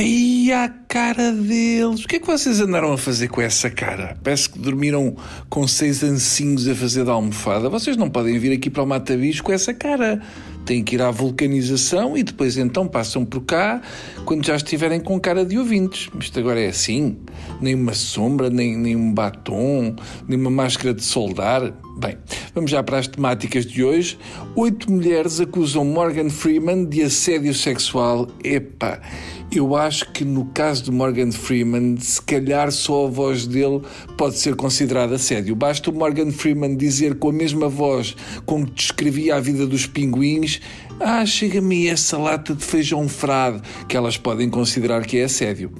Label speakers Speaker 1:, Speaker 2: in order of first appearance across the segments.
Speaker 1: Aí a cara deles. O que é que vocês andaram a fazer com essa cara? Parece que dormiram com seis ancinhos a fazer da almofada. Vocês não podem vir aqui para o Mata Bicho com essa cara. Têm que ir à vulcanização e depois então passam por cá quando já estiverem com cara de ouvintes. Isto agora é assim? Nem uma sombra, nem, nem um batom, nem uma máscara de soldar. Bem, vamos já para as temáticas de hoje. Oito mulheres acusam Morgan Freeman de assédio sexual. Epa! Eu acho que no caso de Morgan Freeman, se calhar só a voz dele pode ser considerada assédio. Basta o Morgan Freeman dizer com a mesma voz com que descrevia a vida dos pinguins: Ah, chega-me essa lata de feijão frade, que elas podem considerar que é assédio.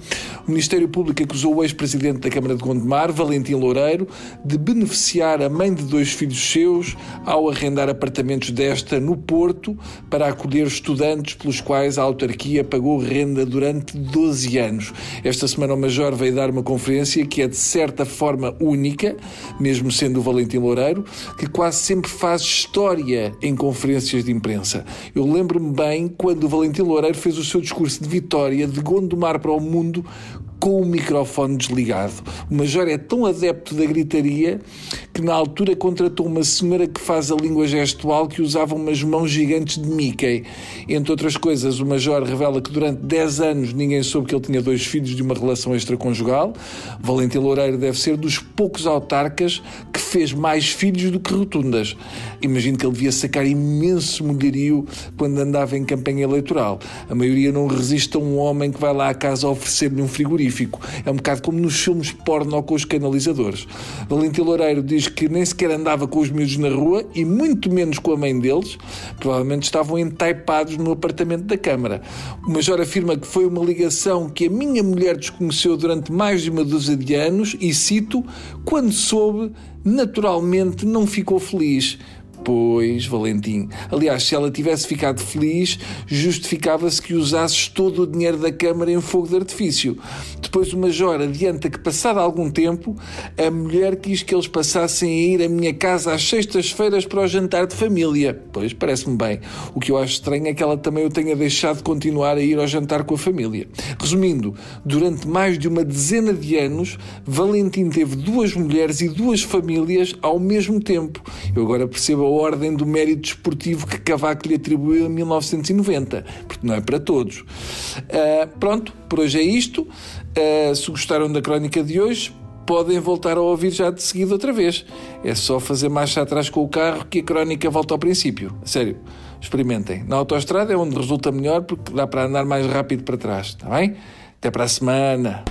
Speaker 1: O Ministério Público acusou o ex-presidente da Câmara de Gondomar, Valentim Loureiro, de beneficiar a mãe de dois filhos seus ao arrendar apartamentos desta no Porto para acolher estudantes pelos quais a autarquia pagou renda durante durante 12 anos. Esta semana o Major veio dar uma conferência que é de certa forma única, mesmo sendo o Valentim Loureiro, que quase sempre faz história em conferências de imprensa. Eu lembro-me bem quando o Valentim Loureiro fez o seu discurso de vitória de Gondomar para o mundo com o microfone desligado. O Major é tão adepto da gritaria que na altura contratou uma senhora que faz a língua gestual que usava umas mãos gigantes de Mickey. Entre outras coisas, o Major revela que durante 10 anos ninguém soube que ele tinha dois filhos de uma relação extraconjugal. Valentim Loureiro deve ser dos poucos autarcas fez mais filhos do que rotundas. Imagino que ele devia sacar imenso mulherio quando andava em campanha eleitoral. A maioria não resiste a um homem que vai lá à casa oferecer-lhe um frigorífico. É um bocado como nos filmes porno com os canalizadores. Valentim Loureiro diz que nem sequer andava com os miúdos na rua e muito menos com a mãe deles. Provavelmente estavam entaipados no apartamento da Câmara. O Major afirma que foi uma ligação que a minha mulher desconheceu durante mais de uma dúzia de anos e, cito, quando soube, naturalmente não ficou feliz Pois, Valentim. Aliás, se ela tivesse ficado feliz, justificava-se que usasses todo o dinheiro da Câmara em fogo de artifício. Depois o Major adianta que, passado algum tempo, a mulher quis que eles passassem a ir à minha casa às sextas-feiras para o jantar de família. Pois, parece-me bem. O que eu acho estranho é que ela também o tenha deixado de continuar a ir ao jantar com a família. Resumindo, durante mais de uma dezena de anos, Valentim teve duas mulheres e duas famílias ao mesmo tempo. Eu agora percebo ordem do mérito desportivo que Cavaco lhe atribuiu em 1990, porque não é para todos. Uh, pronto, por hoje é isto. Uh, se gostaram da crónica de hoje, podem voltar a ouvir já de seguida outra vez. É só fazer marcha atrás com o carro que a crónica volta ao princípio. Sério, experimentem. Na autoestrada é onde resulta melhor porque dá para andar mais rápido para trás, está bem? Até para a semana.